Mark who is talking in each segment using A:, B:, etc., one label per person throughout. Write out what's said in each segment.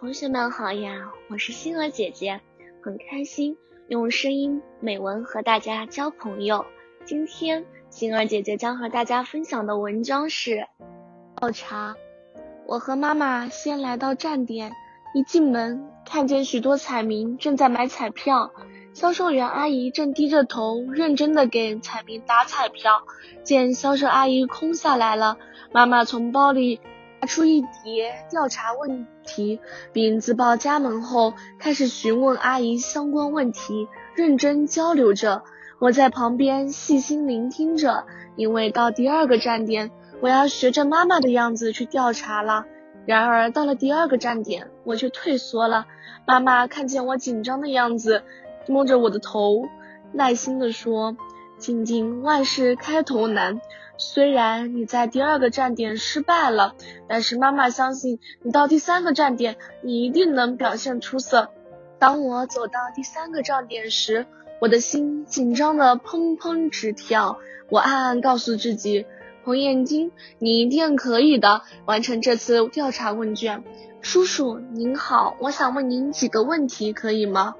A: 同学们好呀，我是星儿姐姐，很开心用声音美文和大家交朋友。今天星儿姐姐将和大家分享的文章是调查。我和妈妈先来到站点，一进门看见许多彩民正在买彩票，销售员阿姨正低着头认真的给彩民打彩票。见销售阿姨空下来了，妈妈从包里。拿出一叠调查问题，并自报家门后，开始询问阿姨相关问题，认真交流着。我在旁边细心聆听着，因为到第二个站点，我要学着妈妈的样子去调查了。然而到了第二个站点，我却退缩了。妈妈看见我紧张的样子，摸着我的头，耐心地说：“静静，万事开头难。”虽然你在第二个站点失败了，但是妈妈相信你到第三个站点，你一定能表现出色。当我走到第三个站点时，我的心紧张的砰砰直跳。我暗暗告诉自己，红眼睛，你一定可以的，完成这次调查问卷。叔叔您好，我想问您几个问题，可以吗？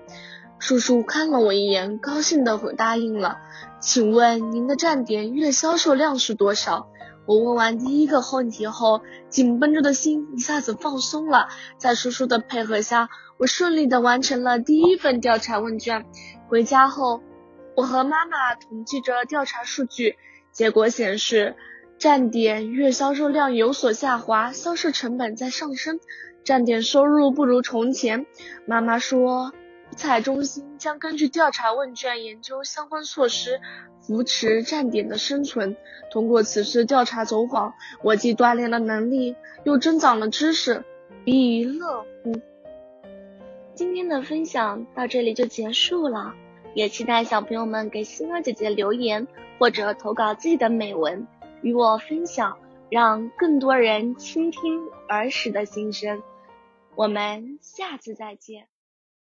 A: 叔叔看了我一眼，高兴的答应了。请问您的站点月销售量是多少？我问完第一个问题后，紧绷着的心一下子放松了。在叔叔的配合下，我顺利的完成了第一份调查问卷。回家后，我和妈妈统计着调查数据，结果显示站点月销售量有所下滑，销售成本在上升，站点收入不如从前。妈妈说。彩中心将根据调查问卷研究相关措施，扶持站点的生存。通过此次调查走访，我既锻炼了能力，又增长了知识，以乐乎。今天的分享到这里就结束了，也期待小朋友们给星儿姐姐留言或者投稿自己的美文与我分享，让更多人倾听儿时的心声。我们下次再见。